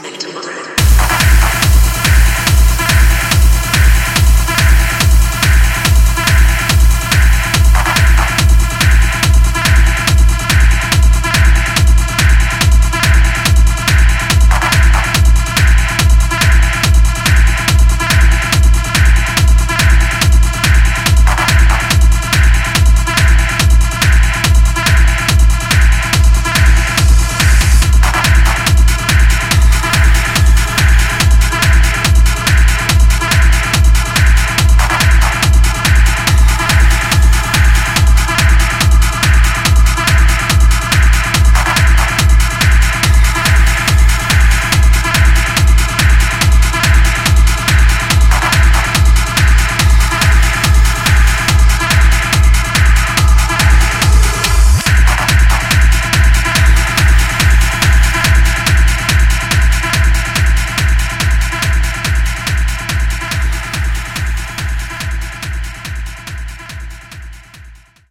Make bread.